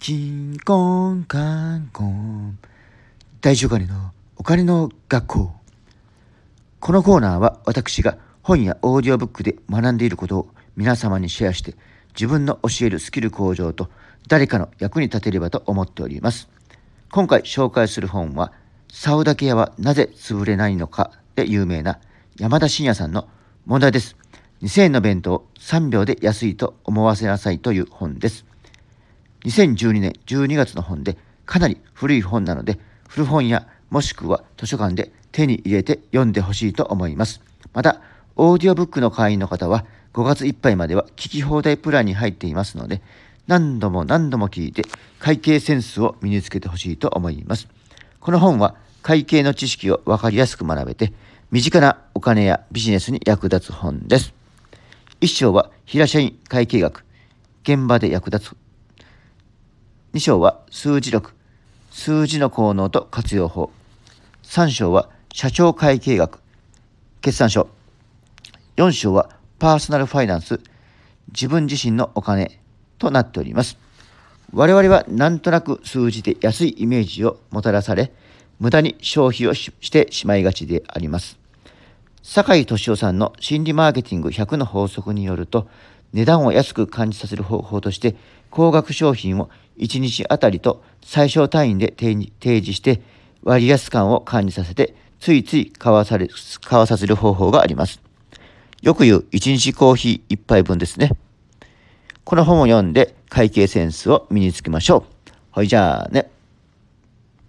キンコンカンコン大丈夫金のお金の学校。このコーナーは私が本やオーディオブックで学んでいることを皆様にシェアして自分の教えるスキル向上と誰かの役に立てればと思っております。今回紹介する本は竿だけ屋はなぜ潰れないのかで有名な山田信也さんの問題です。2000円の弁当3秒で安いと思わせなさいという本です。2012年12月の本でかなり古い本なので古本屋もしくは図書館で手に入れて読んでほしいと思います。また、オーディオブックの会員の方は5月いっぱいまでは聞き放題プランに入っていますので、何度も何度も聞いて会計センスを身につけてほしいと思います。この本は会計の知識をわかりやすく学べて、身近なお金やビジネスに役立つ本です。一章は平社員会計学、現場で役立つ。二章は数字力、数字の効能と活用法。3章は社長会計学、決算書。4章はパーソナルファイナンス、自分自身のお金となっております。我々はなんとなく数字で安いイメージをもたらされ、無駄に消費をしてしまいがちであります。酒井敏夫さんの心理マーケティング100の法則によると、値段を安く感じさせる方法として、高額商品を1日あたりと最小単位で提示して割安感を感じさせてついつい買わされ買わさせる方法があります。よく言う1日コーヒー1杯分ですね。この本を読んで会計センスを身につけましょう。はい、じゃあね。